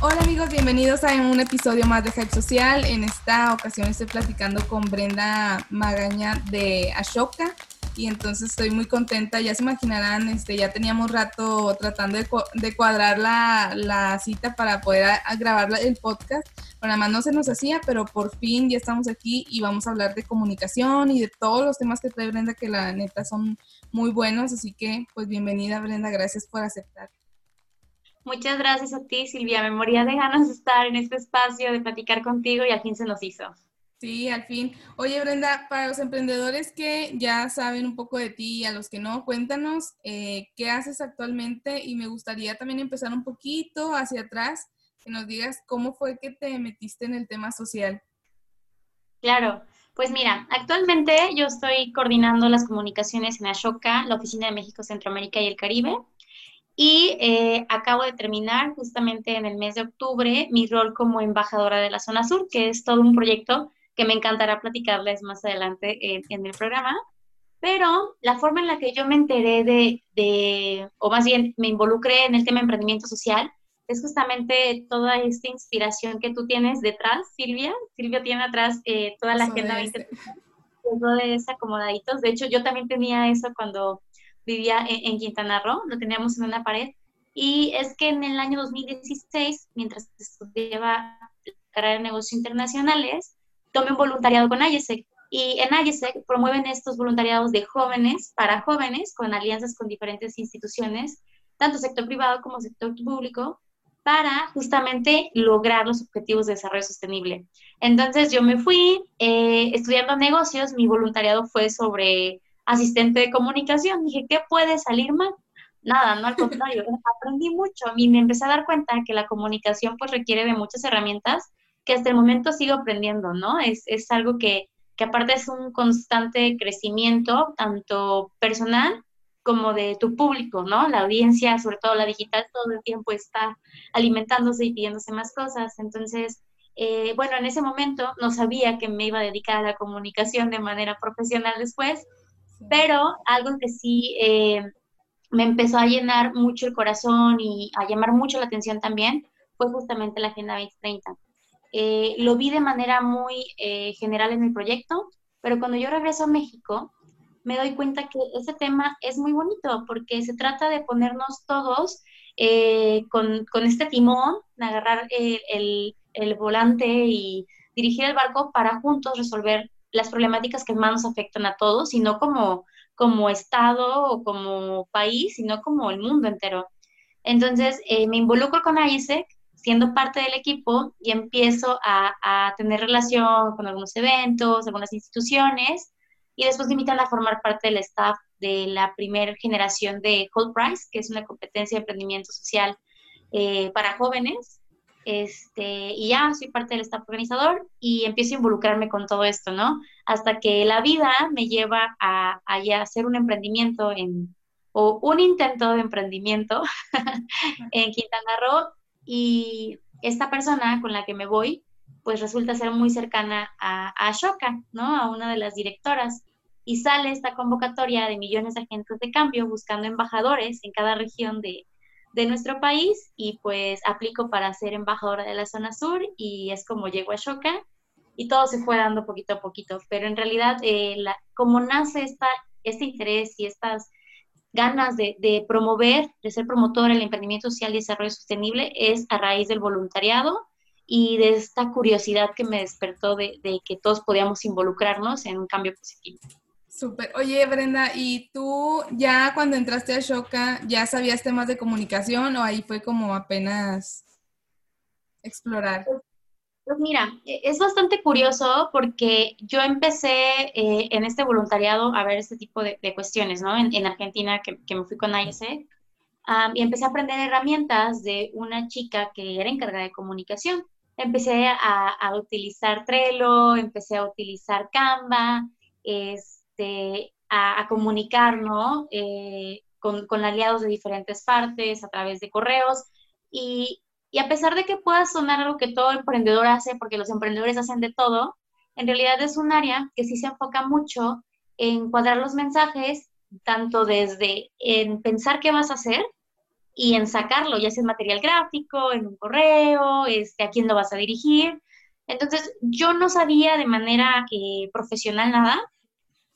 Hola amigos, bienvenidos a un episodio más de Hype Social. En esta ocasión estoy platicando con Brenda Magaña de Ashoka y entonces estoy muy contenta. Ya se imaginarán, este, ya teníamos rato tratando de, cuadrar la, cita para poder grabar el podcast. Bueno, además no se nos hacía, pero por fin ya estamos aquí y vamos a hablar de comunicación y de todos los temas que trae Brenda, que la neta son muy buenos. Así que, pues bienvenida Brenda, gracias por aceptar. Muchas gracias a ti, Silvia. Me moría de ganas de estar en este espacio, de platicar contigo y al fin se nos hizo. Sí, al fin. Oye, Brenda, para los emprendedores que ya saben un poco de ti y a los que no, cuéntanos eh, qué haces actualmente y me gustaría también empezar un poquito hacia atrás, que nos digas cómo fue que te metiste en el tema social. Claro, pues mira, actualmente yo estoy coordinando las comunicaciones en Ashoka, la Oficina de México, Centroamérica y el Caribe. Y eh, acabo de terminar justamente en el mes de octubre mi rol como embajadora de la zona sur, que es todo un proyecto que me encantará platicarles más adelante en, el programa. Pero la forma en la que yo me enteré de, de, o más bien me involucré en el tema emprendimiento social, es justamente toda esta inspiración que tú tienes detrás, Silvia. Silvia tiene atrás eh, toda la agenda 20, todo es acomodaditos. De hecho, yo también tenía eso cuando vivía en, Quintana Roo, lo teníamos en una pared. Y es que en el año 2016, mientras estudiaba la carrera de negocios internacionales, tomé un voluntariado con IESEC. Y en IESEC promueven estos voluntariados de jóvenes para jóvenes con alianzas con diferentes instituciones, tanto sector privado como sector público, para justamente lograr los objetivos de desarrollo sostenible. Entonces yo me fui eh, estudiando negocios, mi voluntariado fue sobre asistente de comunicación. Dije, ¿qué puede salir mal? Nada, no al contrario, aprendí mucho y me empecé a dar cuenta que la comunicación pues requiere de muchas herramientas que hasta el momento sigo aprendiendo, ¿no? Es, es algo que, que aparte es un constante crecimiento, tanto personal como de tu público, ¿no? La audiencia, sobre todo la digital, todo el tiempo está alimentándose y pidiéndose más cosas. Entonces, eh, bueno, en ese momento no sabía que me iba a dedicar a la comunicación de manera profesional después, pero algo que sí eh, me empezó a llenar mucho el corazón y a llamar mucho la atención también fue justamente la Agenda 2030. Eh, lo vi de manera muy eh, general en el proyecto, pero cuando yo regreso a México, me doy cuenta que ese tema es muy bonito porque se trata de ponernos todos con, con, este timón, agarrar el, el, volante y dirigir el barco para juntos resolver las problemáticas que más nos afectan a todos, y no como, como Estado o como país, sino como el mundo entero. Entonces, eh, me involucro con ISEC, siendo parte del equipo, y empiezo a, a, tener relación con algunos eventos, algunas instituciones, y después me invitan a formar parte del staff de la primera generación de Cold Price, que es una competencia de emprendimiento social eh, para jóvenes. Este, y ya soy parte del staff organizador y empiezo a involucrarme con todo esto, ¿no? Hasta que la vida me lleva a, a hacer un emprendimiento en, o un intento de emprendimiento en Quintana Roo y esta persona con la que me voy, pues resulta ser muy cercana a, a Ashoka, ¿no? A una de las directoras. Y sale esta convocatoria de millones de agentes de cambio buscando embajadores en cada región de, de nuestro país y pues aplico para ser embajadora de la zona sur y es como llego a Shoka y todo se fue dando poquito a poquito, pero en realidad eh, como nace esta, este interés y estas ganas de, de, promover, de ser promotora del emprendimiento social y desarrollo sostenible es a raíz del voluntariado y de esta curiosidad que me despertó de, de que todos podíamos involucrarnos en un cambio positivo. Súper. Oye, Brenda, ¿y tú ya cuando entraste a Shoka ya sabías temas de comunicación o ahí fue como apenas explorar? Pues mira, e, es bastante curioso porque yo empecé eh, en este voluntariado a ver este tipo de, cuestiones, ¿no? En, Argentina, que, me fui con ISE, y empecé a aprender herramientas de una chica que era encargada de comunicación. Empecé a, a utilizar Trello, empecé a utilizar Canva, es, este, a, comunicar, ¿no? Eh, con, aliados de diferentes partes, a través de correos. Y, y, a pesar de que pueda sonar algo que todo emprendedor hace, porque los emprendedores hacen de todo, en realidad es un área que sí se enfoca mucho en cuadrar los mensajes, tanto desde en pensar qué vas a hacer y en sacarlo, ya sea en material gráfico, en un correo, este, a quién lo vas a dirigir. Entonces, yo no sabía de manera eh, profesional nada,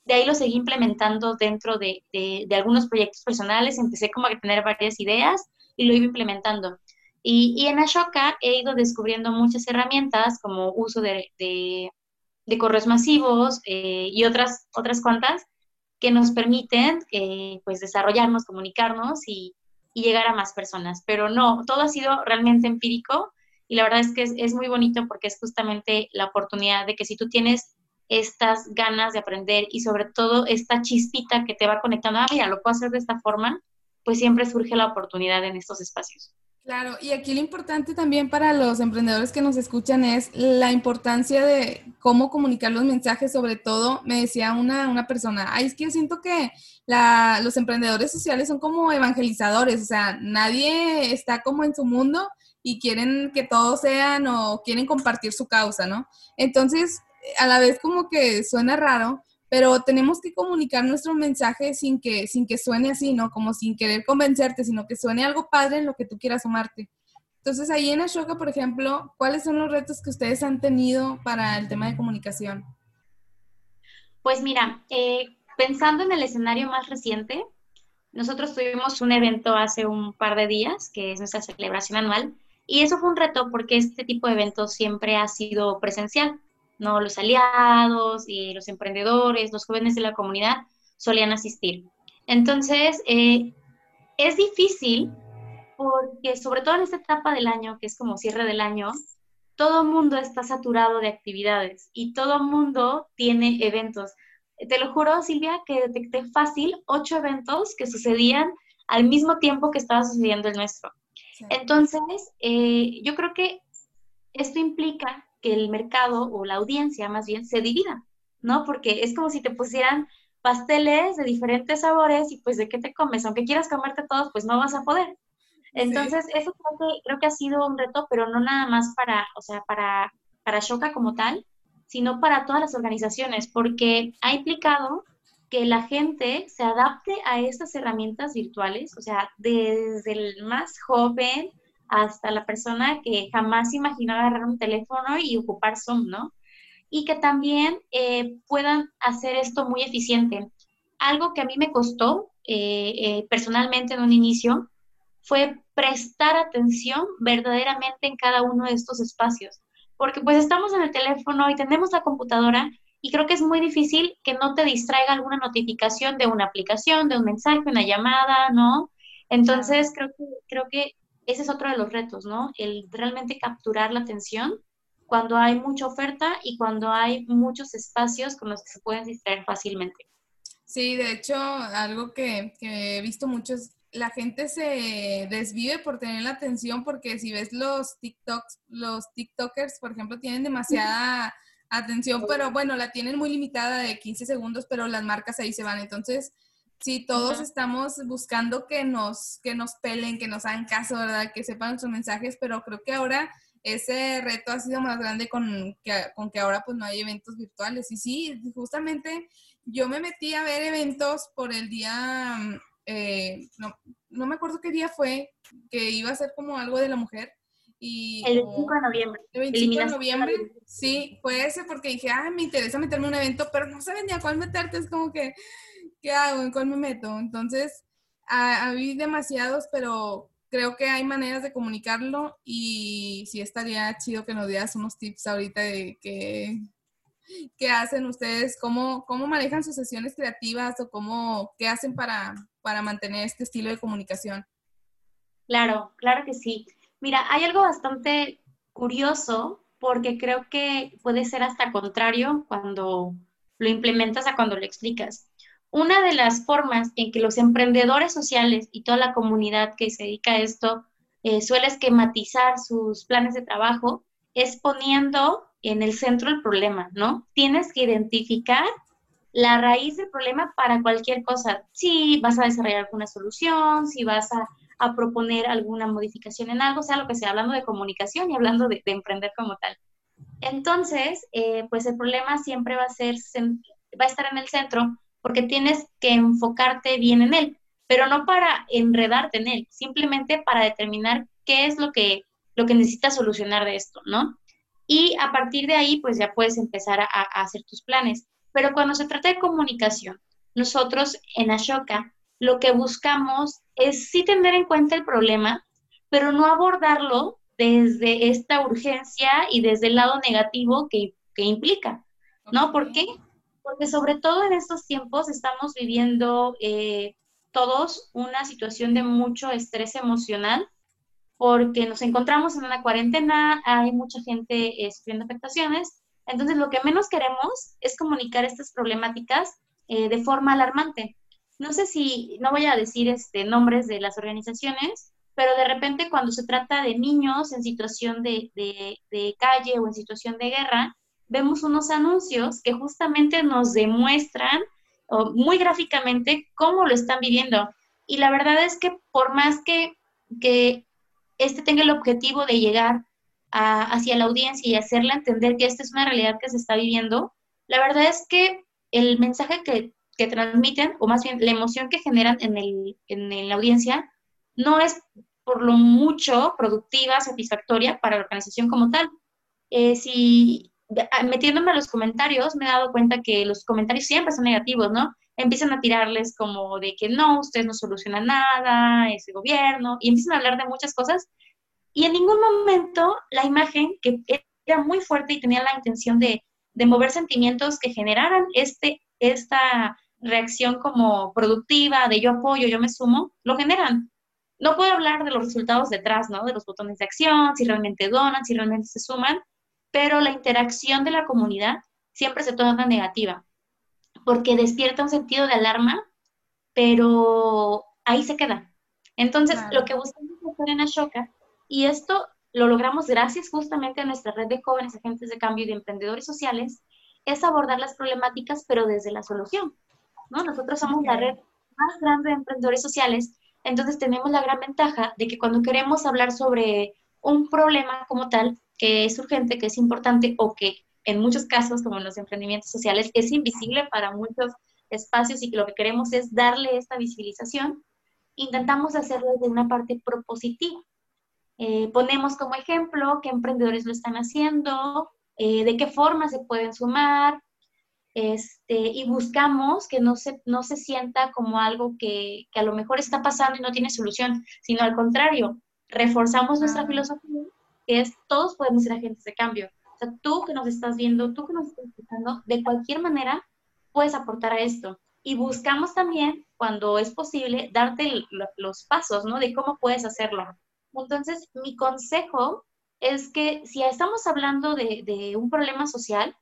de ahí lo seguí implementando dentro de, de, algunos proyectos personales, empecé como a tener varias ideas y lo iba implementando. Y, y en Ashoka he ido descubriendo muchas herramientas como uso de, de correos masivos eh, y otras, otras cuantas que nos permiten eh, pues desarrollarnos, comunicarnos y, llegar a más personas. Pero no, todo ha sido realmente empírico y la verdad es que es muy bonito porque es justamente la oportunidad de que si tú tienes estas ganas de aprender y sobre todo esta chispita que te va conectando, ah, mira, lo puedo hacer de esta forma, pues siempre surge la oportunidad en estos espacios. Claro, y aquí lo importante también para los emprendedores que nos escuchan es la importancia de cómo comunicar los mensajes, sobre todo, me decía una, una persona, ay, es que yo siento que la, los emprendedores sociales son como evangelizadores, o sea, nadie está como en su mundo y quieren que todos sean o quieren compartir su causa, ¿no? Entonces, a la vez como que suena raro, pero tenemos que comunicar nuestro mensaje sin que, sin que suene así, ¿no? Como sin querer convencerte, sino que suene algo padre en lo que tú quieras sumarte. Entonces, ahí en Ashoka, por ejemplo, ¿cuáles son los retos que ustedes han tenido para el tema de comunicación? Pues mira, eh, pensando en el escenario más reciente, nosotros tuvimos un evento hace un par de días, que es nuestra celebración anual, y eso fue un reto porque este tipo de eventos siempre ha sido presencial. ¿No? Los aliados y los emprendedores, los jóvenes de la comunidad solían asistir. Entonces, eh, es difícil porque sobre todo en esta etapa del año, que es como cierre del año, todo mundo está saturado de actividades y todo mundo tiene eventos. Te lo juro, Silvia, que detecté fácil ocho eventos que sucedían al mismo tiempo que estaba sucediendo el nuestro. Entonces, eh, yo creo que esto implica que el mercado o la audiencia más bien se divida, ¿no? Porque es como si te pusieran pasteles de diferentes sabores y pues de qué te comes, aunque quieras comerte todos, pues no vas a poder. Entonces, eso creo que, creo que ha sido un reto, pero no nada más para, o sea, para, para Shoka como tal, sino para todas las organizaciones, porque ha implicado que la gente se adapte a estas herramientas virtuales, o sea, desde el más joven hasta la persona que jamás imaginó agarrar un teléfono y ocupar Zoom, ¿no? Y que también eh, puedan hacer esto muy eficiente. Algo que a mí me costó eh, eh, personalmente en un inicio fue prestar atención verdaderamente en cada uno de estos espacios. Porque pues estamos en el teléfono y tenemos la computadora y creo que es muy difícil que no te distraiga alguna notificación de una aplicación, de un mensaje, una llamada, ¿no? Entonces, creo que, creo que ese es otro de los retos, ¿no? El realmente capturar la atención cuando hay mucha oferta y cuando hay muchos espacios con los que se pueden distraer fácilmente. Sí, de hecho, algo que, que he visto mucho es la gente se desvive por tener la atención porque si ves los TikToks, los TikTokers, por ejemplo, tienen demasiada atención, pero bueno, la tienen muy limitada de 15 segundos, pero las marcas ahí se van. Entonces, Sí, todos estamos buscando que nos, que nos pelen, que nos hagan caso, ¿verdad? Que sepan nuestros mensajes, pero creo que ahora ese reto ha sido más grande con que, con que ahora pues no hay eventos virtuales. Y sí, justamente yo me metí a ver eventos por el día, eh, no, no, me acuerdo qué día fue, que iba a ser como algo de la mujer. Y el 25 de noviembre. El 25 de noviembre, sí, fue ese porque dije, ah, me interesa meterme en un evento, pero no sabía ni a cuál meterte, es como que ¿qué hago? ¿En cuál me meto? Entonces, hay demasiados, pero creo que hay maneras de comunicarlo y sí estaría chido que nos dieras unos tips ahorita de qué, qué hacen ustedes, cómo, cómo manejan sus sesiones creativas o cómo, qué hacen para, para mantener este estilo de comunicación. Claro, claro que sí. Mira, hay algo bastante curioso porque creo que puede ser hasta contrario cuando lo implementas a cuando lo explicas. Una de las formas en que los emprendedores sociales y toda la comunidad que se dedica a esto eh, suele esquematizar sus planes de trabajo es poniendo en el centro el problema, ¿no? Tienes que identificar la raíz del problema para cualquier cosa. Si vas a desarrollar alguna solución, si vas a, proponer alguna modificación en algo, sea lo que sea, hablando de comunicación y hablando de, emprender como tal. Entonces, eh, pues el problema siempre va a ser, va a estar en el centro porque tienes que enfocarte bien en él. pero no para enredarte en él, simplemente para determinar qué es lo que, lo que necesitas solucionar de esto, ¿no? Y a partir de ahí, pues ya puedes empezar a, a hacer tus planes. Pero cuando se trata de comunicación, nosotros en Ashoka lo que buscamos es sí tener en cuenta el problema, pero no abordarlo desde esta urgencia y desde el lado negativo que, implica, ¿no? ¿Por qué? Porque sobre todo en estos tiempos estamos viviendo eh, todos una situación de mucho estrés emocional porque nos encontramos en una cuarentena, hay mucha gente eh, sufriendo afectaciones, entonces lo que menos queremos es comunicar estas problemáticas eh, de forma alarmante. No sé si, no voy a decir este, nombres de las organizaciones, pero de repente cuando se trata de niños en situación de, de, calle o en situación de guerra, vemos unos anuncios que justamente nos demuestran muy gráficamente cómo lo están viviendo. Y la verdad es que por más que, que este tenga el objetivo de llegar hacia la audiencia y hacerle entender que esta es una realidad que se está viviendo, la verdad es que el mensaje que, que transmiten, o más bien la emoción que generan en, el, en la audiencia, no es por lo mucho productiva, satisfactoria para la organización como tal. Eh, si metiéndome a los comentarios, me he dado cuenta que los comentarios siempre son negativos, ¿no? Empiezan a tirarles como de que no, ustedes no solucionan nada, ese gobierno, y empiezan a hablar de muchas cosas. Y en ningún momento la imagen, que era muy fuerte y tenía la intención de, de mover sentimientos que generaran este, esta reacción como productiva, de yo apoyo, yo me sumo, lo generan. No puedo hablar de los resultados detrás, ¿no? De los botones de acción, si realmente donan, si realmente se suman, pero la interacción de la comunidad siempre se torna negativa, porque despierta un sentido de alarma, pero ahí se queda. Entonces, lo que buscamos hacer en Ashoka, y esto lo logramos gracias justamente a nuestra red de jóvenes agentes de cambio y de emprendedores sociales, es abordar las problemáticas, pero desde la solución. ¿no? Nosotros somos la red más grande de emprendedores sociales entonces tenemos la gran ventaja de que cuando queremos hablar sobre un problema como tal, que es urgente, que es importante o que en muchos casos, como en los emprendimientos sociales, es invisible para muchos espacios y que lo que queremos es darle esta visibilización, intentamos hacerlo de una parte propositiva. Eh, ponemos como ejemplo qué emprendedores lo están haciendo, eh, de qué forma se pueden sumar, este, y buscamos que no se, no se sienta como algo que, a lo mejor está pasando y no tiene solución, sino al contrario, reforzamos nuestra filosofía, que es todos podemos ser agentes de cambio. O sea, tú que nos estás viendo, tú que nos estás escuchando, de cualquier manera puedes aportar a esto. Y buscamos también, cuando es posible, darte los pasos, ¿no? De cómo puedes hacerlo. Entonces, mi consejo es que si estamos hablando de, de un problema social,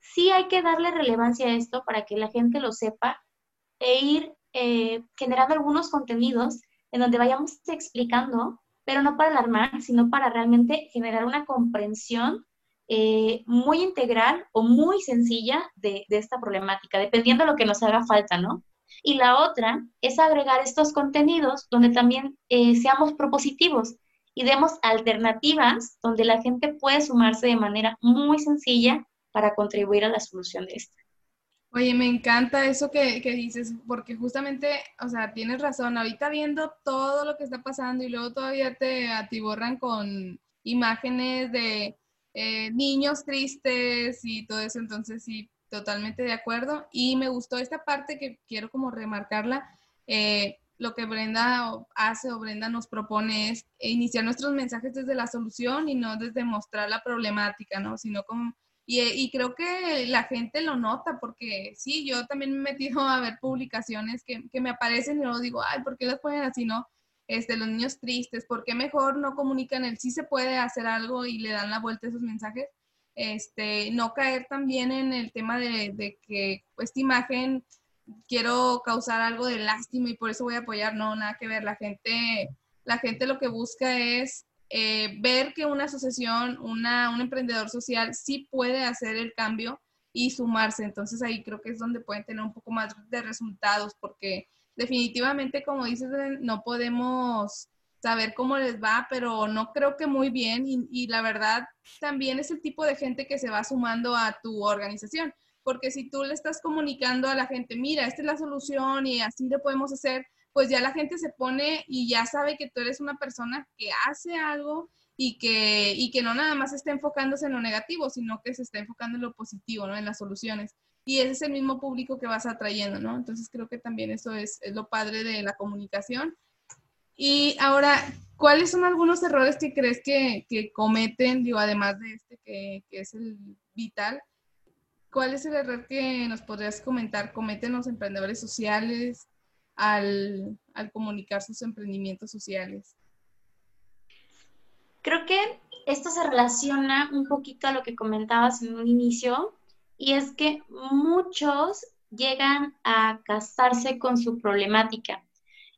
sí hay que darle relevancia a esto para que la gente lo sepa e ir eh, generando algunos contenidos en donde vayamos explicando, pero no para alarmar, sino para realmente generar una comprensión eh, muy integral o muy sencilla de, esta problemática, dependiendo de lo que nos haga falta, ¿no? Y la otra es agregar estos contenidos donde también eh, seamos propositivos y demos alternativas donde la gente puede sumarse de manera muy sencilla para contribuir a la solución de esto. Oye, me encanta eso que, que, dices, porque justamente, o sea, tienes razón, ahorita viendo todo lo que está pasando y luego todavía te atiborran con imágenes de eh, niños tristes y todo eso, entonces sí, totalmente de acuerdo. Y me gustó esta parte que quiero como remarcarla. Eh, lo que Brenda hace o Brenda nos propone es iniciar nuestros mensajes desde la solución y no desde mostrar la problemática, ¿no? Sino como y, creo que la gente lo nota porque sí, yo también me he metido a ver publicaciones que, me aparecen y luego digo, ay, ¿por qué las ponen así, no? Este, los niños tristes, ¿por qué mejor no comunican el sí se puede hacer algo y le dan la vuelta a esos mensajes? Este, no caer también en el tema de, de que esta imagen quiero causar algo de lástima y por eso voy a apoyar, no, nada que ver, la gente, la gente lo que busca es eh, ver que una asociación, una, un emprendedor social sí puede hacer el cambio y sumarse. Entonces ahí creo que es donde pueden tener un poco más de resultados porque definitivamente, como dices, no podemos saber cómo les va, pero no creo que muy bien y, y, la verdad también es el tipo de gente que se va sumando a tu organización, porque si tú le estás comunicando a la gente, mira, esta es la solución y así le podemos hacer, pues ya la gente se pone y ya sabe que tú eres una persona que hace algo y que, y que no nada más está enfocándose en lo negativo, sino que se está enfocando en lo positivo, ¿no? En las soluciones. Y ese es el mismo público que vas atrayendo, ¿no? Entonces creo que también eso es, es lo padre de la comunicación. Y ahora, ¿cuáles son algunos errores que crees que, que cometen, digo, además de este que, que, es el vital? ¿Cuál es el error que nos podrías comentar cometen los emprendedores sociales al, comunicar sus emprendimientos sociales? Creo que esto se relaciona un poquito a lo que comentabas en un inicio, y es que muchos llegan a casarse con su problemática.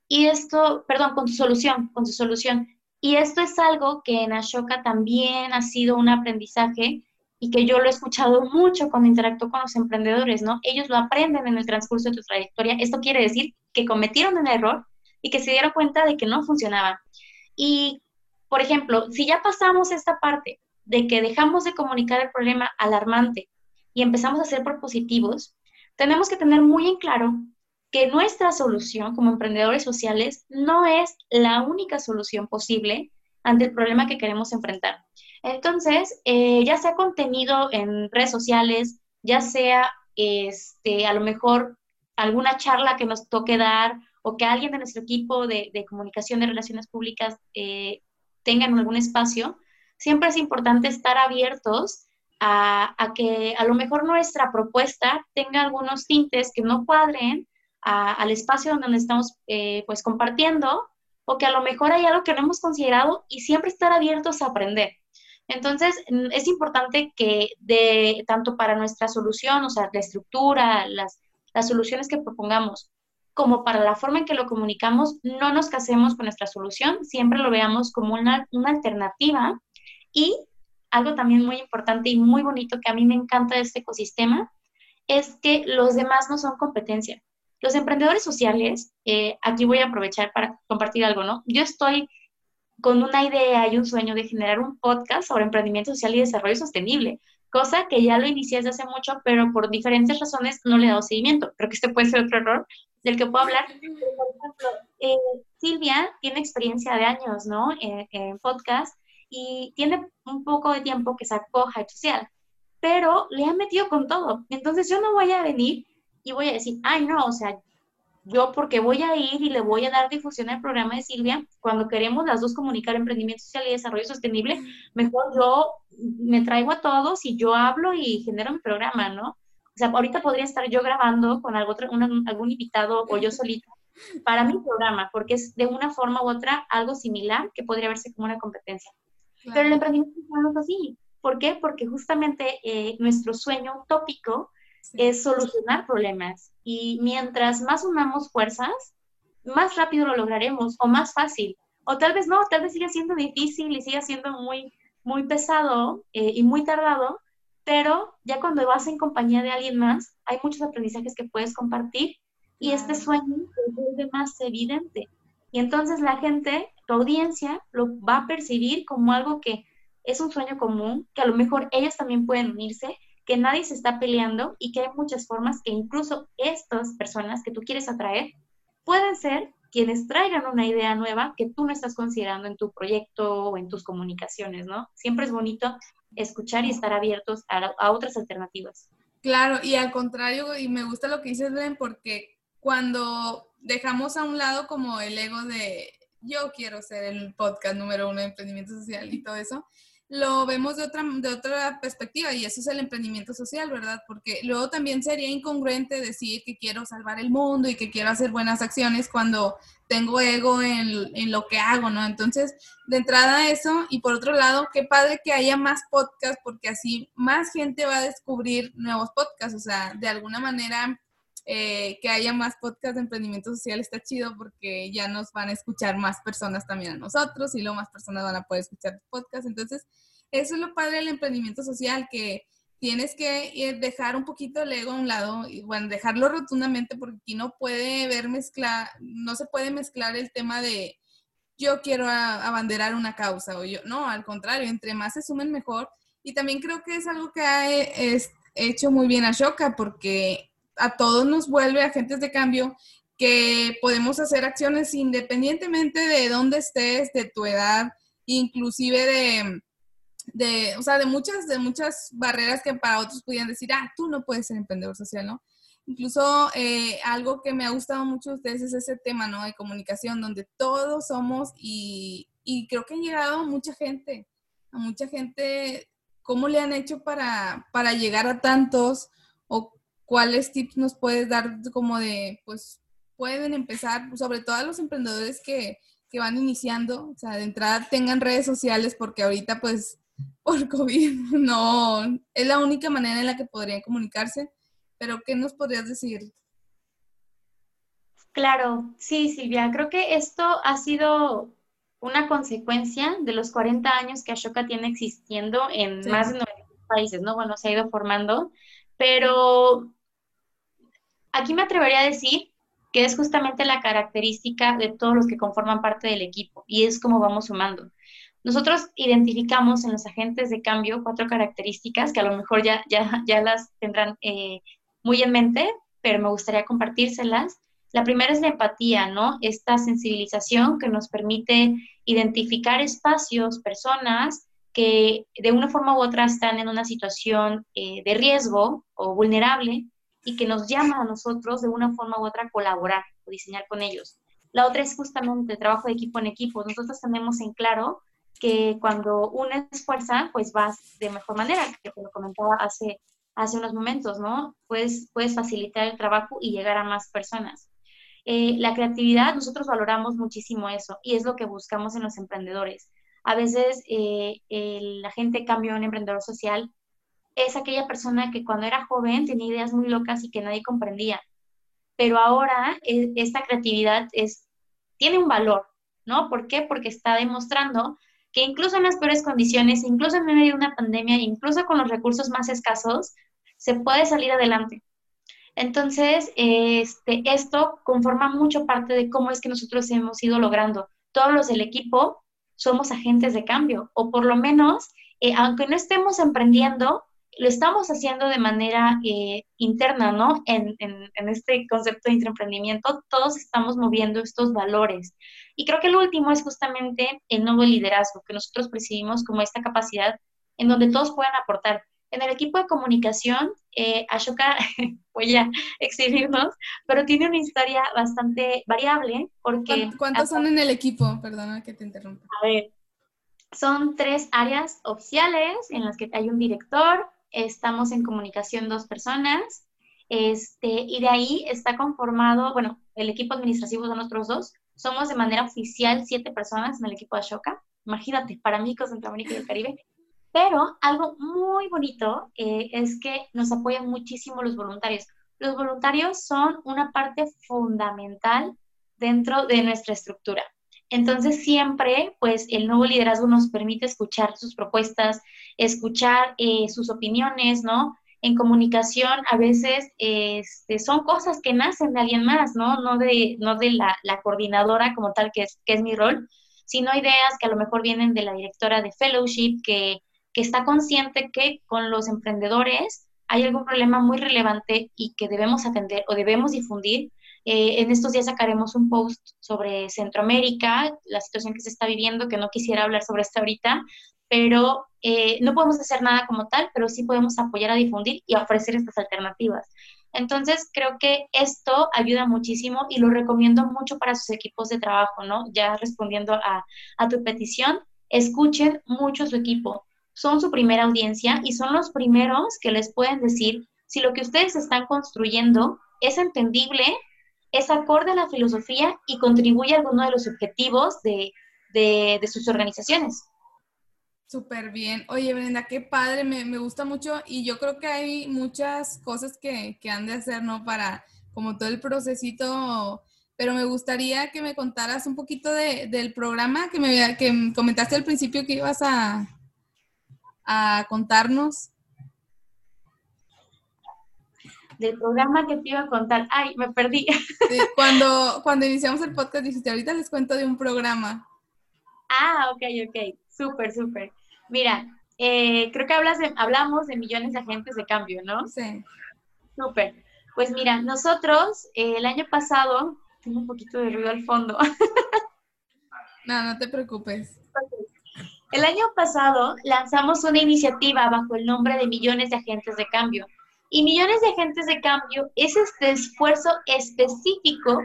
Y esto, perdón, con su solución, con su solución. Y esto es algo que en Ashoka también ha sido un aprendizaje y que yo lo he escuchado mucho cuando interactúo con los emprendedores, ¿no? Ellos lo aprenden en el transcurso de tu trayectoria. Esto quiere decir que cometieron un error y que se dieron cuenta de que no funcionaba. Y por ejemplo, si ya pasamos esta parte de que dejamos de comunicar el problema alarmante y empezamos a ser propositivos, tenemos que tener muy en claro que nuestra solución como emprendedores sociales no es la única solución posible ante el problema que queremos enfrentar. Entonces, eh, ya sea contenido en redes sociales, ya sea este, a lo mejor alguna charla que nos toque dar o que alguien de nuestro equipo de, comunicación de relaciones públicas eh, tengan algún espacio, siempre es importante estar abiertos a, que a lo mejor nuestra propuesta tenga algunos tintes que no cuadren al espacio donde estamos eh, pues compartiendo o que a lo mejor hay algo que no hemos considerado y siempre estar abiertos a aprender. Entonces, es importante que de tanto para nuestra solución, o sea, la estructura, las, soluciones que propongamos, como para la forma en que lo comunicamos, no nos casemos con nuestra solución, siempre lo veamos como una, una alternativa y algo también muy importante y muy bonito que a mí me encanta de este ecosistema es que los demás no son competencia. Los emprendedores sociales, eh, aquí voy a aprovechar para compartir algo, ¿no? Yo estoy con una idea y un sueño de generar un podcast sobre emprendimiento social y desarrollo sostenible, cosa que ya lo inicié desde hace mucho, pero por diferentes razones no le he dado seguimiento. Creo que este puede ser otro error del que puedo hablar. Por ejemplo, eh, Silvia tiene experiencia de años, ¿no? En, podcast y tiene un poco de tiempo que sacó Hype Social, pero le ha metido con todo. Entonces yo no voy a venir y voy a decir, ay, no, o sea, yo porque voy a ir y le voy a dar difusión al programa de Silvia, cuando queremos las dos comunicar emprendimiento social y desarrollo sostenible, mejor yo me traigo a todos y yo hablo y genero mi programa, ¿no? O sea, ahorita podría estar yo grabando con algún invitado o yo solita para mi programa, porque es de una forma u otra algo similar que podría verse como una competencia. Pero el emprendimiento no es así. ¿Por qué? Porque justamente eh, nuestro sueño utópico es solucionar problemas. Y mientras más unamos fuerzas, más rápido lo lograremos o más fácil. O tal vez no, tal vez siga siendo difícil y siga siendo muy, muy pesado eh, y muy tardado, pero ya cuando vas en compañía de alguien más, hay muchos aprendizajes que puedes compartir y este sueño se vuelve más evidente. Y entonces la gente, tu audiencia, lo va a percibir como algo que es un sueño común, que a lo mejor ellos también pueden unirse, que nadie se está peleando y que hay muchas formas que incluso estas personas que tú quieres atraer pueden ser quienes traigan una idea nueva que tú no estás considerando en tu proyecto o en tus comunicaciones, ¿no? Siempre es bonito escuchar y estar abiertos a, otras alternativas. Claro, y al contrario, y me gusta lo que dices, Ben, porque cuando dejamos a un lado como el ego de yo quiero ser el podcast número uno de emprendimiento social y todo eso, lo vemos de otra, de otra perspectiva y eso es el emprendimiento social, ¿verdad? Porque luego también sería incongruente decir que quiero salvar el mundo y que quiero hacer buenas acciones cuando tengo ego en, en lo que hago, ¿no? Entonces, de entrada eso y por otro lado, qué padre que haya más podcasts porque así más gente va a descubrir nuevos podcasts, o sea, de alguna manera eh, que haya más podcast de emprendimiento social está chido porque ya nos van a escuchar más personas también a nosotros y luego más personas van a poder escuchar podcast. Entonces, eso es lo padre del emprendimiento social, que tienes que dejar un poquito el ego a un lado y bueno, dejarlo rotundamente porque aquí no puede ver mezclar, no se puede mezclar el tema de yo quiero abanderar una causa o yo, no, al contrario, entre más se sumen mejor. Y también creo que es algo que ha hecho muy bien a Shoka porque a todos nos vuelve agentes de cambio que podemos hacer acciones independientemente de dónde estés, de tu edad, inclusive de, de, o sea, de muchas, de muchas barreras que para otros pudieran decir, ah, tú no puedes ser emprendedor social, ¿no? Incluso eh, algo que me ha gustado mucho de ustedes es ese tema, ¿no? De comunicación, donde todos somos y, y creo que han llegado mucha gente, a mucha gente, ¿cómo le han hecho para, para llegar a tantos? ¿O cuáles tips nos puedes dar como de, pues, pueden empezar, sobre todo a los emprendedores que, que van iniciando, o sea, de entrada tengan redes sociales porque ahorita pues por COVID no, es la única manera en la que podrían comunicarse pero ¿qué nos podrías decir? Claro, sí, Silvia, creo que esto ha sido una consecuencia de los 40 años que Ashoka tiene existiendo en más de 90 países, ¿no? Bueno, se ha ido formando, pero aquí me atrevería a decir que es justamente la característica de todos los que conforman parte del equipo y es como vamos sumando. Nosotros identificamos en los agentes de cambio cuatro características que a lo mejor ya, ya, ya las tendrán eh, muy en mente, pero me gustaría compartírselas. La primera es la empatía, ¿no? Esta sensibilización que nos permite identificar espacios, personas que de una forma u otra están en una situación eh, de riesgo o vulnerable y que nos llama a nosotros de una forma u otra colaborar o diseñar con ellos. La otra es justamente el trabajo de equipo en equipo. Nosotros tenemos en claro que cuando unes fuerza, pues vas de mejor manera, que te lo comentaba hace hace unos momentos, ¿no? Puedes, puedes facilitar el trabajo y llegar a más personas. Eh, la creatividad, nosotros valoramos muchísimo eso y es lo que buscamos en los emprendedores. A veces eh, la gente cambia un emprendedor social es aquella persona que cuando era joven tenía ideas muy locas y que nadie comprendía, pero ahora e, esta creatividad es, tiene un valor, ¿no? ¿Por qué? Porque está demostrando que incluso en las peores condiciones, incluso en medio de una pandemia, incluso con los recursos más escasos, se puede salir adelante. Entonces, este, esto conforma mucho parte de cómo es que nosotros hemos ido logrando. Todos los del equipo somos agentes de cambio, o por lo menos, eh, aunque no estemos emprendiendo, lo estamos haciendo de manera eh, interna, ¿no? En, en, este concepto de emprendimiento, todos estamos moviendo estos valores. Y creo que el último es justamente el nuevo liderazgo, que nosotros percibimos como esta capacidad en donde todos puedan aportar. En el equipo de comunicación, eh, Ashoka voy a exhibirnos, pero tiene una historia bastante variable porque... ¿Cuántos son en el equipo? Perdona que te interrumpa. A ver, son tres áreas oficiales en las que hay un director, estamos en comunicación dos personas, este, y de ahí está conformado, bueno, el equipo administrativo son otros dos, somos de manera oficial siete personas en el equipo de Ashoka, imagínate, para mí, Centroamérica y el Caribe, pero algo muy bonito eh, es que nos apoyan muchísimo los voluntarios. Los voluntarios son una parte fundamental dentro de nuestra estructura. Entonces siempre, pues el nuevo liderazgo nos permite escuchar sus propuestas, escuchar eh, sus opiniones, ¿no? En comunicación a veces este, son cosas que nacen de alguien más, ¿no? No de, no de la, la coordinadora como tal, que es, que es mi rol, sino ideas que a lo mejor vienen de la directora de fellowship, que que está consciente que con los emprendedores hay algún problema muy relevante y que debemos atender o debemos difundir. Eh, en estos días sacaremos un post sobre Centroamérica, la situación que se está viviendo, que no quisiera hablar sobre esto ahorita, pero eh, no podemos hacer nada como tal, pero sí podemos apoyar a difundir y ofrecer estas alternativas. Entonces, creo que esto ayuda muchísimo y lo recomiendo mucho para sus equipos de trabajo, ¿no? Ya respondiendo a, a tu petición, escuchen mucho su equipo son su primera audiencia y son los primeros que les pueden decir si lo que ustedes están construyendo es entendible, es acorde a la filosofía y contribuye a alguno de los objetivos de, sus organizaciones. Súper bien. Oye, Brenda, qué padre, me, gusta mucho y yo creo que hay muchas cosas que, han de hacer, ¿no? Para como todo el procesito, pero me gustaría que me contaras un poquito del programa que me que comentaste al principio que ibas a, a contarnos? Del programa que te iba a contar. Ay, me perdí. cuando, cuando iniciamos el podcast dijiste, ahorita les cuento de un programa. Ah, ok, ok. Súper, súper. Mira, eh, creo que hablas de, hablamos de millones de agentes de cambio, ¿no? Sí. Súper. Pues mira, nosotros eh, el año pasado tengo un poquito de ruido al fondo. no, no te preocupes. El año pasado lanzamos una iniciativa bajo el nombre de Millones de Agentes de Cambio. Y Millones de Agentes de Cambio es este esfuerzo específico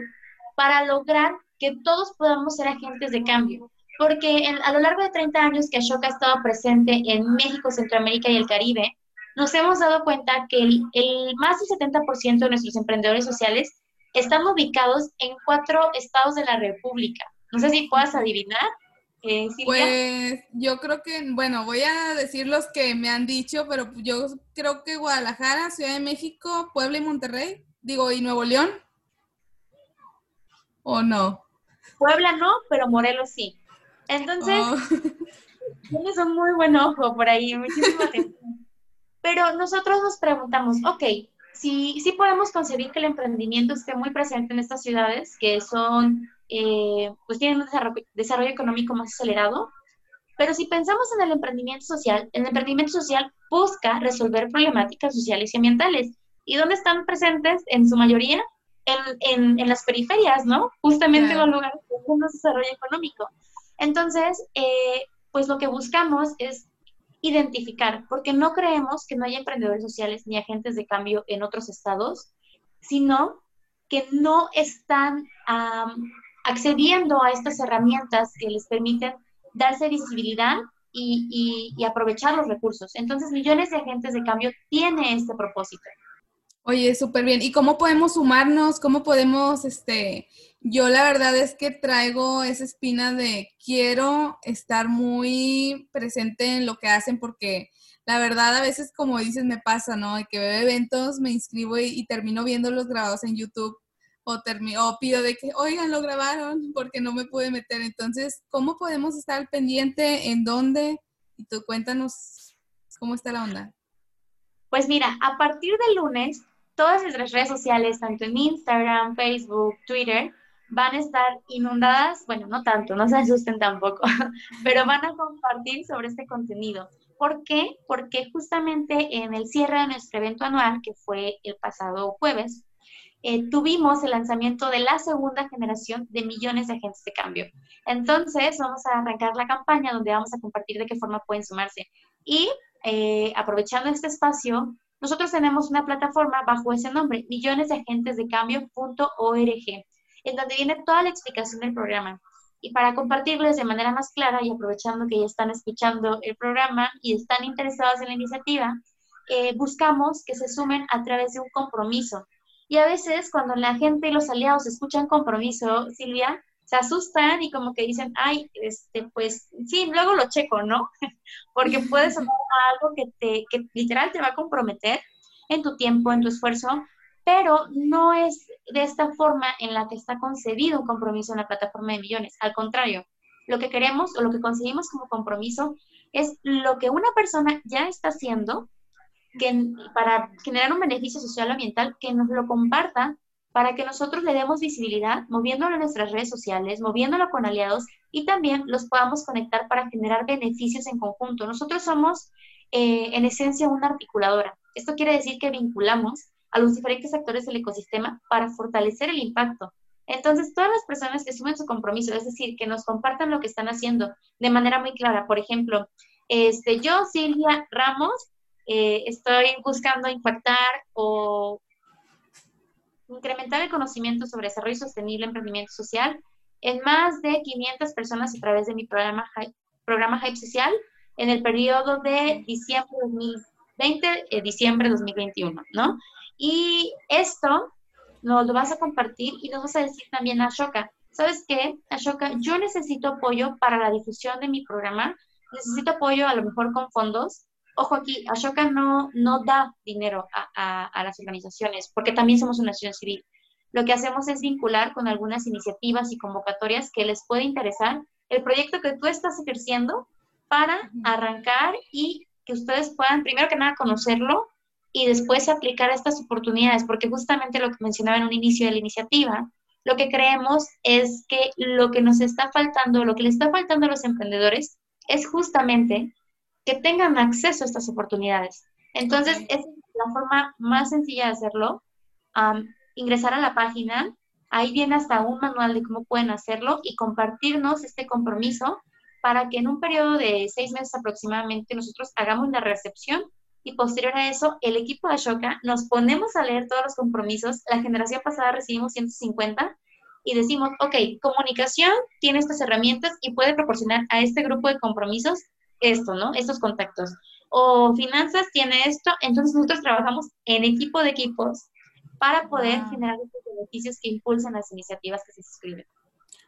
para lograr que todos podamos ser agentes de cambio. Porque a lo largo de 30 años que Ashoka ha estado presente en México, Centroamérica y el Caribe, nos hemos dado cuenta que el, el más del 70% de nuestros emprendedores sociales están ubicados en cuatro estados de la República. No sé si puedas adivinar. Eh, pues yo creo que, bueno, voy a decir los que me han dicho, pero yo creo que Guadalajara, Ciudad de México, Puebla y Monterrey, digo, y Nuevo León. ¿O no? Puebla no, pero Morelos sí. Entonces, oh. tienes un muy buen ojo por ahí, muchísima atención. Pero nosotros nos preguntamos, ok, si, si podemos concebir que el emprendimiento esté muy presente en estas ciudades, que son eh, pues tienen un desarrollo, económico más acelerado. Pero si pensamos en el emprendimiento social, el emprendimiento social busca resolver problemáticas sociales y ambientales. ¿Y dónde están presentes? En su mayoría, en, en, las periferias, ¿no? Justamente en los lugares con un desarrollo económico. Entonces, eh, pues lo que buscamos es identificar, porque no creemos que no haya emprendedores sociales ni agentes de cambio en otros estados, sino que no están accediendo a estas herramientas que les permiten darse visibilidad y, aprovechar los recursos. Entonces, millones de agentes de cambio tiene este propósito. Oye, súper bien. ¿Y cómo podemos sumarnos? ¿Cómo podemos, este, yo la verdad es que traigo esa espina de quiero estar muy presente en lo que hacen porque la verdad a veces, como dices, me pasa, ¿no? De que veo eventos, me inscribo y, y termino viendo los grabados en YouTube o, pido de que, oigan, lo grabaron porque no me pude meter. Entonces, ¿cómo podemos estar pendiente? ¿En dónde? Y tú cuéntanos cómo está la onda. Pues mira, a partir del lunes, todas nuestras redes sociales, tanto en Instagram, Facebook, Twitter, van a estar inundadas, bueno, no tanto, no se asusten tampoco, pero van a compartir sobre este contenido. ¿Por qué? Porque justamente en el cierre de nuestro evento anual, que fue el pasado jueves, eh, tuvimos el lanzamiento de la segunda generación de millones de agentes de cambio. Entonces, vamos a arrancar la campaña donde vamos a compartir de qué forma pueden sumarse. Y eh, aprovechando este espacio, nosotros tenemos una plataforma bajo ese nombre, millonesdeagentesdecambio.org, en donde viene toda la explicación del programa. Y para compartirles de manera más clara y aprovechando que ya están escuchando el programa y están interesados en la iniciativa, eh, buscamos que se sumen a través de un compromiso y a veces cuando la gente y los aliados escuchan compromiso, Silvia, se asustan y como que dicen, ay, este, pues sí, luego lo checo, ¿no? Porque puede sonar algo que, te, que literal te va a comprometer en tu tiempo, en tu esfuerzo, pero no es de esta forma en la que está concebido un compromiso en la plataforma de millones. Al contrario, lo que queremos o lo que conseguimos como compromiso es lo que una persona ya está haciendo que, para generar un beneficio social ambiental, que nos lo comparta para que nosotros le demos visibilidad, moviéndolo en nuestras redes sociales, moviéndolo con aliados y también los podamos conectar para generar beneficios en conjunto. Nosotros somos, eh, en esencia, una articuladora. Esto quiere decir que vinculamos a los diferentes actores del ecosistema para fortalecer el impacto. Entonces, todas las personas que sumen su compromiso, es decir, que nos compartan lo que están haciendo de manera muy clara. Por ejemplo, este, yo, Silvia Ramos, eh, estoy buscando impactar o incrementar el conocimiento sobre desarrollo sostenible, emprendimiento social en más de 500 personas a través de mi programa, programa Hype Social en el periodo de diciembre 2020 eh, diciembre 2021, ¿no? Y esto nos lo vas a compartir y nos vas a decir también a Ashoka, ¿sabes qué? Ashoka, yo necesito apoyo para la difusión de mi programa, necesito apoyo a lo mejor con fondos, Ojo aquí, Ashoka no, no da dinero a, las organizaciones, porque también somos una asociación civil. Lo que hacemos es vincular con algunas iniciativas y convocatorias que les puede interesar el proyecto que tú estás ejerciendo para arrancar y que ustedes puedan, primero que nada, conocerlo y después aplicar estas oportunidades, porque justamente lo que mencionaba en un inicio de la iniciativa, lo que creemos es que lo que nos está faltando, lo que le está faltando a los emprendedores es justamente que tengan acceso a estas oportunidades. Entonces, es la forma más sencilla de hacerlo. ingresar a la página Ahí viene hasta un manual de cómo pueden hacerlo y compartirnos este compromiso para que en un periodo de seis meses aproximadamente nosotros hagamos la recepción y posterior a eso el equipo de Ashoka nos ponemos a leer todos los compromisos. La generación pasada recibimos 150 y decimos, ok, comunicación tiene estas herramientas y puede proporcionar a este grupo de compromisos esto, ¿no? Estos contactos. O finanzas tiene esto, entonces nosotros trabajamos en equipo de equipos para poder generar estos beneficios que impulsan las iniciativas que se suscriben.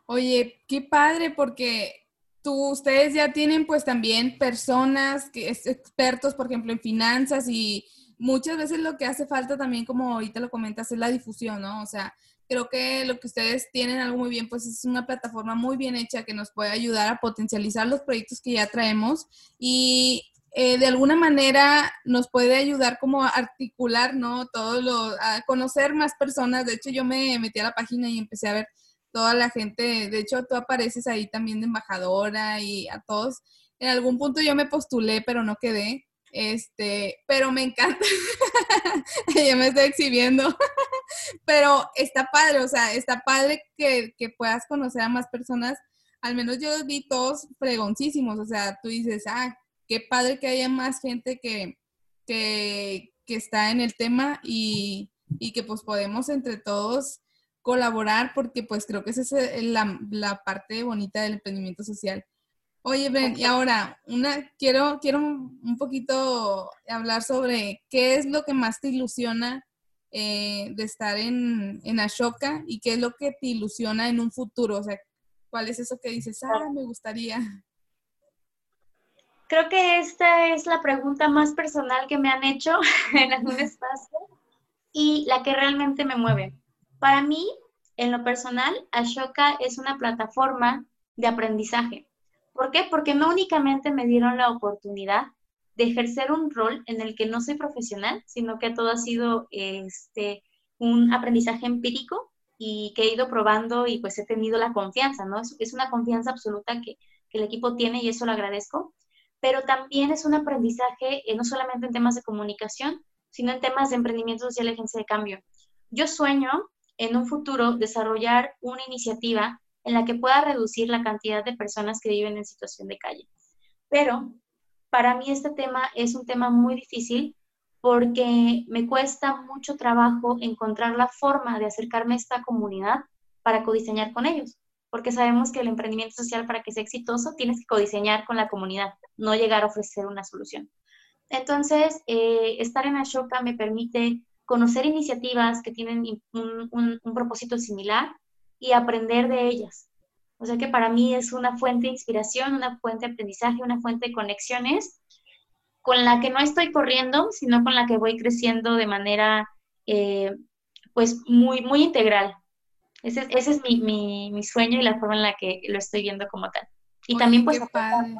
Oye, qué padre, porque tú, ustedes ya tienen pues también personas que es expertos, por ejemplo, en finanzas y muchas veces lo que hace falta también, como ahorita lo comentas, es la difusión, ¿no? O sea, creo que lo que ustedes tienen algo muy bien, pues es una plataforma muy bien hecha que nos puede ayudar a potencializar los proyectos que ya traemos y eh, de alguna manera nos puede ayudar como a articular, ¿no? Todo lo, a conocer más personas. De hecho, yo me metí a la página y empecé a ver toda la gente. De hecho, tú apareces ahí también de embajadora y a todos. En algún punto yo me postulé, pero no quedé. Este, pero me encanta. ya me estoy exhibiendo. pero está padre, o sea, está padre que, que puedas conocer a más personas. Al menos yo vi todos fregoncísimos. O sea, tú dices, ah, qué padre que haya más gente que, que, está en el tema y, que pues podemos entre todos colaborar porque pues creo que esa es la, la parte bonita del emprendimiento social. Oye, Ben, y ahora, una, quiero, quiero un poquito hablar sobre qué es lo que más te ilusiona eh, de estar en, en Ashoka y qué es lo que te ilusiona en un futuro. O sea, ¿cuál es eso que dices, ah, me gustaría? Creo que esta es la pregunta más personal que me han hecho en algún espacio y la que realmente me mueve. Para mí, en lo personal, Ashoka es una plataforma de aprendizaje. ¿Por qué? Porque no únicamente me dieron la oportunidad de ejercer un rol en el que no soy profesional, sino que todo ha sido este, un aprendizaje empírico y que he ido probando y pues he tenido la confianza, ¿no? Es, una confianza absoluta que, que el equipo tiene y eso lo agradezco pero también es un aprendizaje eh, no solamente en temas de comunicación, sino en temas de emprendimiento social y agencia de cambio. Yo sueño en un futuro desarrollar una iniciativa en la que pueda reducir la cantidad de personas que viven en situación de calle. Pero para mí este tema es un tema muy difícil porque me cuesta mucho trabajo encontrar la forma de acercarme a esta comunidad para codiseñar con ellos porque sabemos que el emprendimiento social para que sea exitoso tienes que codiseñar con la comunidad, no llegar a ofrecer una solución. Entonces, eh, estar en Ashoka me permite conocer iniciativas que tienen un, propósito similar y aprender de ellas. O sea que para mí es una fuente de inspiración, una fuente de aprendizaje, una fuente de conexiones con la que no estoy corriendo, sino con la que voy creciendo de manera eh, pues muy, muy integral. Ese, es mi, sueño y la forma en la que lo estoy viendo como tal. Y también pues... Qué padre.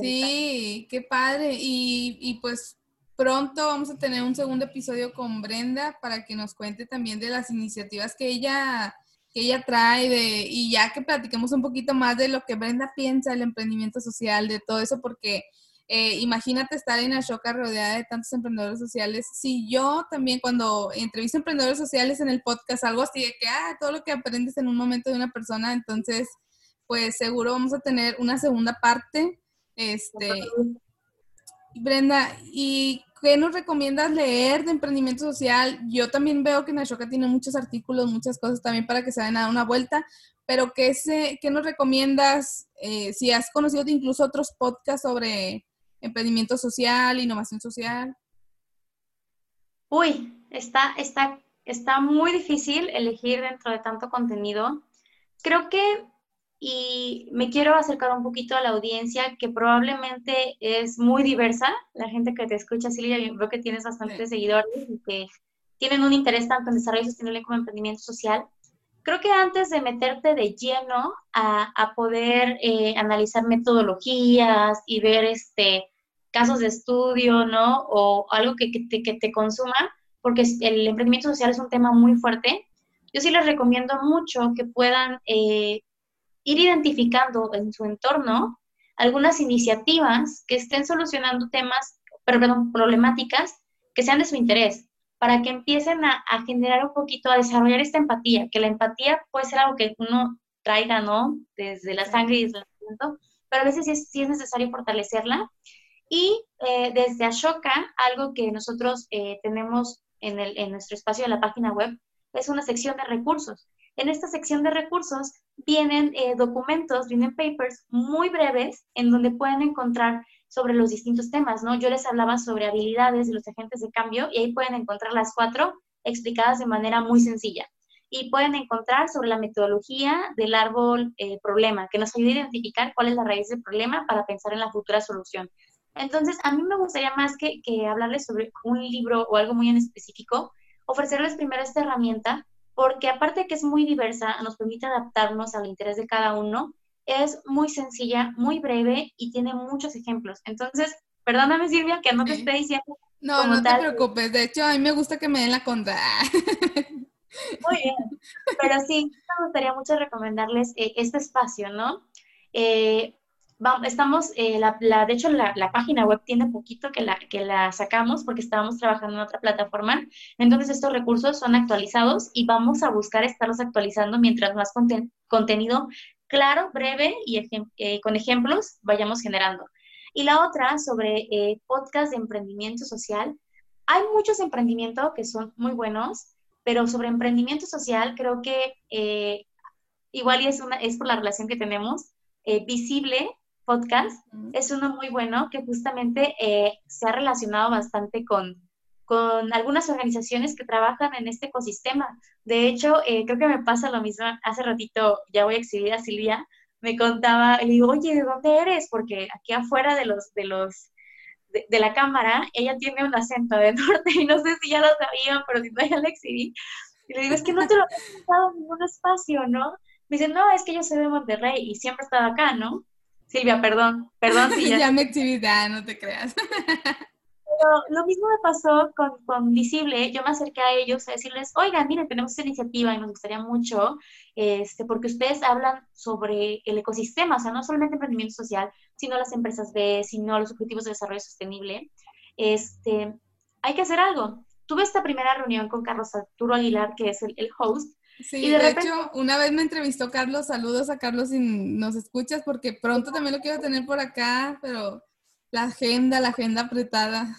Sí, qué padre. Y, pues pronto vamos a tener un segundo episodio con Brenda para que nos cuente también de las iniciativas que ella que ella trae de, y ya que platiquemos un poquito más de lo que Brenda piensa del emprendimiento social, de todo eso, porque eh, imagínate estar en Ashoka rodeada de tantos emprendedores sociales. Si yo también cuando entrevisto emprendedores sociales en el podcast, algo así de que, ah, todo lo que aprendes en un momento de una persona, entonces, pues seguro vamos a tener una segunda parte. Este, Brenda, ¿y qué nos recomiendas leer de emprendimiento social? Yo también veo que en Ashoka tiene muchos artículos, muchas cosas también para que se den a una vuelta, pero ¿qué, se, qué nos recomiendas? Eh, si has conocido incluso otros podcasts sobre emprendimiento social, innovación social? Uy, está, está, está muy difícil elegir dentro de tanto contenido. Creo que, y me quiero acercar un poquito a la audiencia, que probablemente es muy diversa, la gente que te escucha, Silvia, yo creo que tienes bastantes seguidores y que tienen un interés tanto en desarrollo sostenible como en emprendimiento social. Creo que antes de meterte de lleno a, a poder eh, analizar metodologías y ver este, casos de estudio, ¿no? O algo que, te, que te consuma, porque el emprendimiento social es un tema muy fuerte. Yo sí les recomiendo mucho que puedan eh, ir identificando en su entorno algunas iniciativas que estén solucionando temas, perdón, problemáticas que sean de su interés. para que empiecen a, generar un poquito, a desarrollar esta empatía, que la empatía puede ser algo que uno traiga, ¿no? Desde la sangre y desde el nacimiento, pero a veces sí es, necesario fortalecerla. Y eh, desde Ashoka, algo que nosotros eh, tenemos en, el, en nuestro espacio de la página web, es una sección de recursos. En esta sección de recursos vienen eh, documentos, vienen papers muy breves en donde pueden encontrar sobre los distintos temas, ¿no? Yo les hablaba sobre habilidades de los agentes de cambio y ahí pueden encontrar las cuatro explicadas de manera muy sencilla. Y pueden encontrar sobre la metodología del árbol eh, problema, que nos ayuda a identificar cuál es la raíz del problema para pensar en la futura solución. Entonces, a mí me gustaría más que, que hablarles sobre un libro o algo muy en específico, ofrecerles primero esta herramienta, porque aparte de que es muy diversa, nos permite adaptarnos al interés de cada uno, es muy sencilla, muy breve y tiene muchos ejemplos. Entonces, perdóname Silvia que no te esté diciendo. No, no te preocupes. De hecho, a mí me gusta que me den la contra. Muy bien. Pero sí, me gustaría mucho recomendarles eh, este espacio, ¿no? Eh, estamos, eh, la, de hecho, la, página web tiene poquito que la, que la sacamos porque estábamos trabajando en otra plataforma. Entonces, estos recursos son actualizados y vamos a buscar estarlos actualizando mientras más contenido claro, breve y eh, con ejemplos vayamos generando. Y la otra sobre eh, podcast de emprendimiento social. Hay muchos emprendimientos que son muy buenos, pero sobre emprendimiento social creo que igual y es, una, es por la relación que tenemos, visible podcast es uno muy bueno que justamente eh, se ha relacionado bastante con, con algunas organizaciones que trabajan en este ecosistema. De hecho, eh, creo que me pasa lo mismo. Hace ratito, ya voy a exhibir a Silvia, me contaba, le digo, oye, ¿de dónde eres? Porque aquí afuera de los, de los, de, la cámara, ella tiene un acento de norte y no sé si ya lo sabían, pero si no, ya lo exhibí. Y le digo, es que no te lo he contado en ningún espacio, ¿no? Me dice, no, es que yo soy de Monterrey y siempre he estado acá, ¿no? Silvia, perdón, perdón. Si ya... me exhibí, no te creas. Pero lo mismo me pasó con, con, Visible. Yo me acerqué a ellos a decirles, oigan, miren, tenemos esta iniciativa y nos gustaría mucho, este, porque ustedes hablan sobre el ecosistema, o sea, no solamente emprendimiento social, sino las empresas B, sino los objetivos de desarrollo sostenible. Este, hay que hacer algo. Tuve esta primera reunión con Carlos Arturo Aguilar, que es el, el host, Sí, de, hecho, una vez me entrevistó Carlos, saludos a Carlos si nos escuchas, porque pronto también lo quiero tener por acá, pero la agenda, la agenda apretada.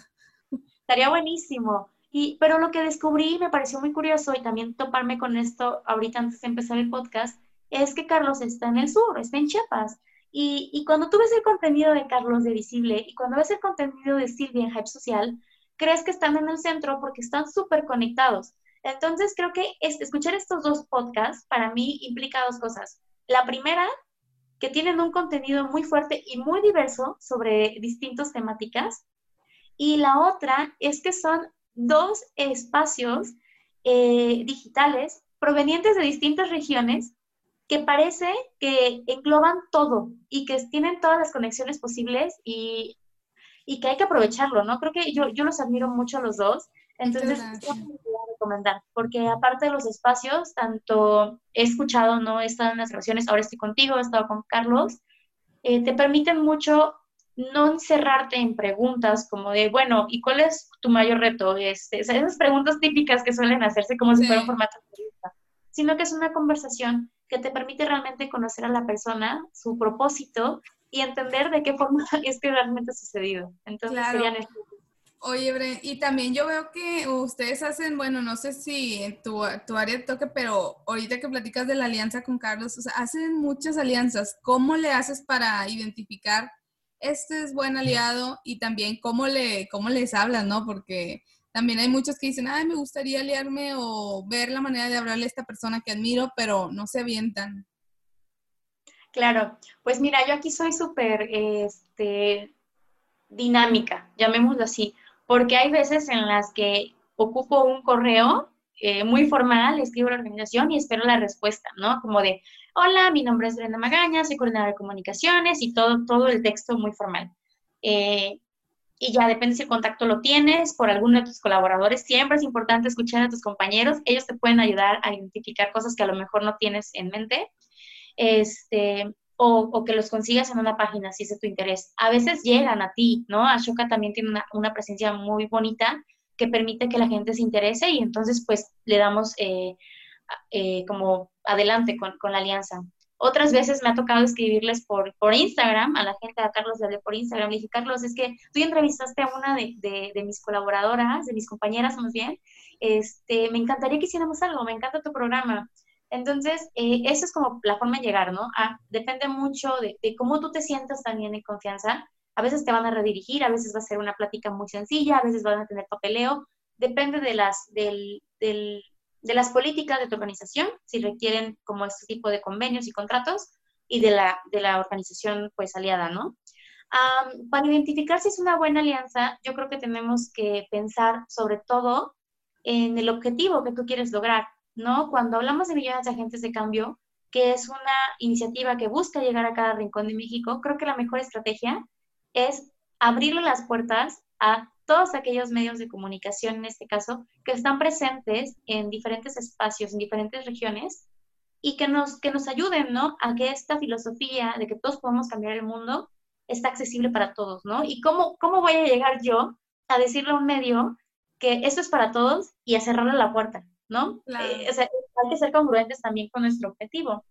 Estaría buenísimo. Y, pero lo que descubrí me pareció muy curioso y también toparme con esto ahorita antes de empezar el podcast, es que Carlos está en el sur, está en Chiapas. Y, y cuando tú ves el contenido de Carlos de Visible y cuando ves el contenido de Silvia en Hype Social, crees que están en el centro porque están súper conectados. Entonces, creo que escuchar estos dos podcasts para mí implica dos cosas. La primera, que tienen un contenido muy fuerte y muy diverso sobre distintas temáticas. Y la otra es que son dos espacios eh, digitales provenientes de distintas regiones que parece que engloban todo y que tienen todas las conexiones posibles y, que hay que aprovecharlo, ¿no? Creo que yo, yo los admiro mucho a los dos. Entonces, recomendar, porque aparte de los espacios, tanto he escuchado, ¿no? He estado en las relaciones, ahora estoy contigo, he estado con Carlos, eh, te permiten mucho no encerrarte en preguntas como de, bueno, ¿y cuál es tu mayor reto? Este, esas preguntas típicas que suelen hacerse como si fuera un formato de entrevista, sino que es una conversación que te permite realmente conocer a la persona, su propósito y entender de qué forma es que realmente ha sucedido. Entonces serían Oye, Bren, y también yo veo que ustedes hacen, bueno, no sé si en tu, tu área toque, pero ahorita que platicas de la alianza con Carlos, o sea, hacen muchas alianzas. ¿Cómo le haces para identificar este es buen aliado y también cómo, le, cómo les hablas, ¿no? Porque también hay muchos que dicen, ay, me gustaría aliarme o ver la manera de hablarle a esta persona que admiro, pero no se avientan. Claro, pues mira, yo aquí soy súper este, dinámica, llamémoslo así porque hay veces en las que ocupo un correo eh, muy formal, escribo la organización y espero la respuesta, ¿no? Como de, hola, mi nombre es Brenda Magaña, soy coordinadora de comunicaciones y todo, todo el texto muy formal. Eh, y ya depende si el contacto lo tienes por alguno de tus colaboradores. Siempre es importante escuchar a tus compañeros. Ellos te pueden ayudar a identificar cosas que a lo mejor no tienes en mente. Este, o, que los consigas en una página si es de tu interés. A veces llegan a ti, ¿no? Ashoka también tiene una, presencia muy bonita que permite que la gente se interese y entonces pues le damos eh, eh, como adelante con, con, la alianza. Otras veces me ha tocado escribirles por, por Instagram, a la gente, a Carlos le hablé por Instagram, le dije, Carlos, es que tú entrevistaste a una de, de, de mis colaboradoras, de mis compañeras más bien, este, me encantaría que hiciéramos algo, me encanta tu programa. Entonces, eh, esa es como la forma de llegar, ¿no? Ah, depende mucho de, cómo tú te sientas también en confianza. A veces te van a redirigir, a veces va a ser una plática muy sencilla, a veces van a tener papeleo. Depende de las, del, de las políticas de tu organización, si requieren como este tipo de convenios y contratos, y de la, de la organización pues aliada, ¿no? Um, para identificar si es una buena alianza, yo creo que tenemos que pensar sobre todo en el objetivo que tú quieres lograr, ¿no? Cuando hablamos de millones de agentes de cambio, que es una iniciativa que busca llegar a cada rincón de México, creo que la mejor estrategia es abrirle las puertas a todos aquellos medios de comunicación, en este caso, que están presentes en diferentes espacios, en diferentes regiones, y que nos, que nos ayuden, ¿no? A que esta filosofía de que todos podemos cambiar el mundo está accesible para todos, ¿no? Y cómo, cómo voy a llegar yo a decirle a un medio que esto es para todos y a cerrarle la puerta, ¿no? Eh, o sea, hay que ser congruentes también con nuestro objetivo.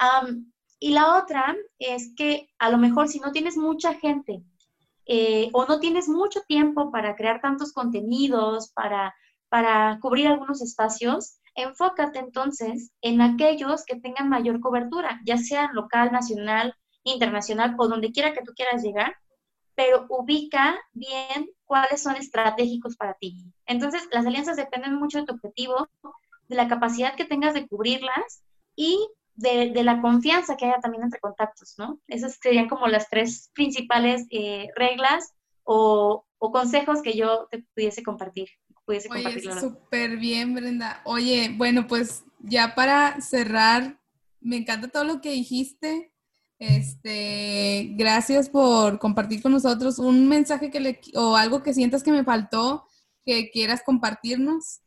Um, y la otra es que a lo mejor si no tienes mucha gente eh, o no tienes mucho tiempo para crear tantos contenidos, para, para cubrir algunos espacios, enfócate entonces en aquellos que tengan mayor cobertura, ya sea local, nacional, internacional o donde quiera que tú quieras llegar, pero ubica bien cuáles son estratégicos para ti. Entonces, las alianzas dependen mucho de tu objetivo, de la capacidad que tengas de cubrirlas y de, la confianza que haya también entre contactos, ¿no? Esas serían como las tres principales eh, reglas o, consejos que yo te pudiese compartir. Pudiese Oye, súper bien, Brenda. Oye, bueno, pues ya para cerrar, me encanta todo lo que dijiste. Este, gracias por compartir con nosotros un mensaje que le, o algo que sientas que me faltó, que quieras compartirnos.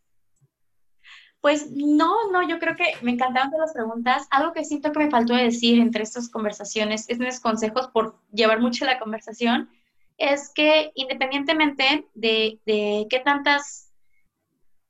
Pues no, no, yo creo que me encantaron todas las preguntas. Algo que siento que me faltó decir entre estas conversaciones, estos consejos por llevar mucho la conversación, es que independientemente de, de qué tantas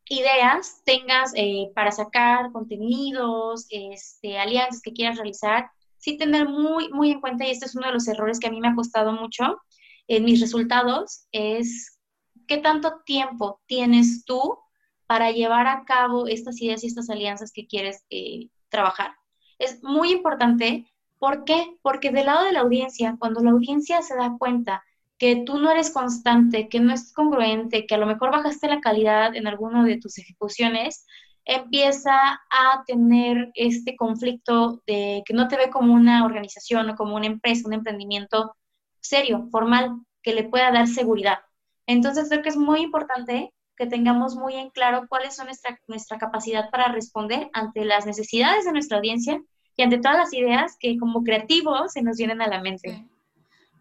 ideas tengas eh, para sacar contenidos, este, alianzas que quieras realizar, sí tener muy, muy en cuenta, y este es uno de los errores que a mí me ha costado mucho en mis resultados, es qué tanto tiempo tienes tú para llevar a cabo estas ideas y estas alianzas que quieres eh, trabajar. Es muy importante. ¿Por qué? Porque del lado de la audiencia, cuando la audiencia se da cuenta que tú no eres constante, que no es congruente, que a lo mejor bajaste la calidad en alguno de tus ejecuciones, empieza a tener este conflicto de que no te ve como una organización o como una empresa, un emprendimiento serio, formal, que le pueda dar seguridad. Entonces creo que es muy importante que tengamos muy en claro cuáles son nuestra, capacidad para responder ante las necesidades de nuestra audiencia y ante todas las ideas que como creativos se nos vienen a la mente.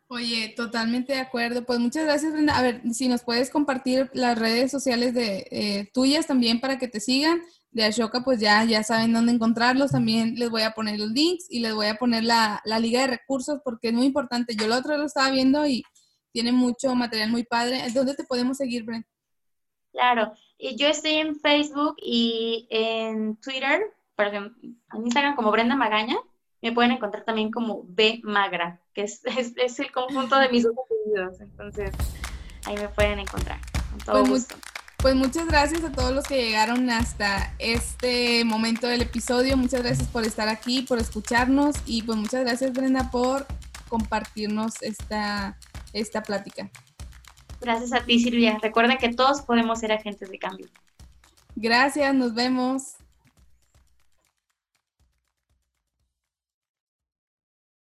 Oye, totalmente de acuerdo. Pues muchas gracias, Brenda. A ver, si nos puedes compartir las redes sociales de eh, tuyas también para que te sigan. De Ashoka, pues ya, ya saben dónde encontrarlos. También les voy a poner los links y les voy a poner la, la liga de recursos porque es muy importante. Yo la otra lo estaba viendo y tiene mucho material muy padre. ¿Dónde te podemos seguir, Brenda? Claro, y yo estoy en Facebook y en Twitter, por ejemplo, en Instagram como Brenda Magaña, me pueden encontrar también como B Magra, que es, es, el conjunto de mis dos apellidos, entonces ahí me pueden encontrar. Con todo pues, gusto. Pues muchas gracias a todos los que llegaron hasta este momento del episodio. Muchas gracias por estar aquí, por escucharnos y pues muchas gracias Brenda por compartirnos esta, esta plática. Gracias a ti, Silvia. Recuerden que todos podemos ser agentes de cambio. Gracias, nos vemos.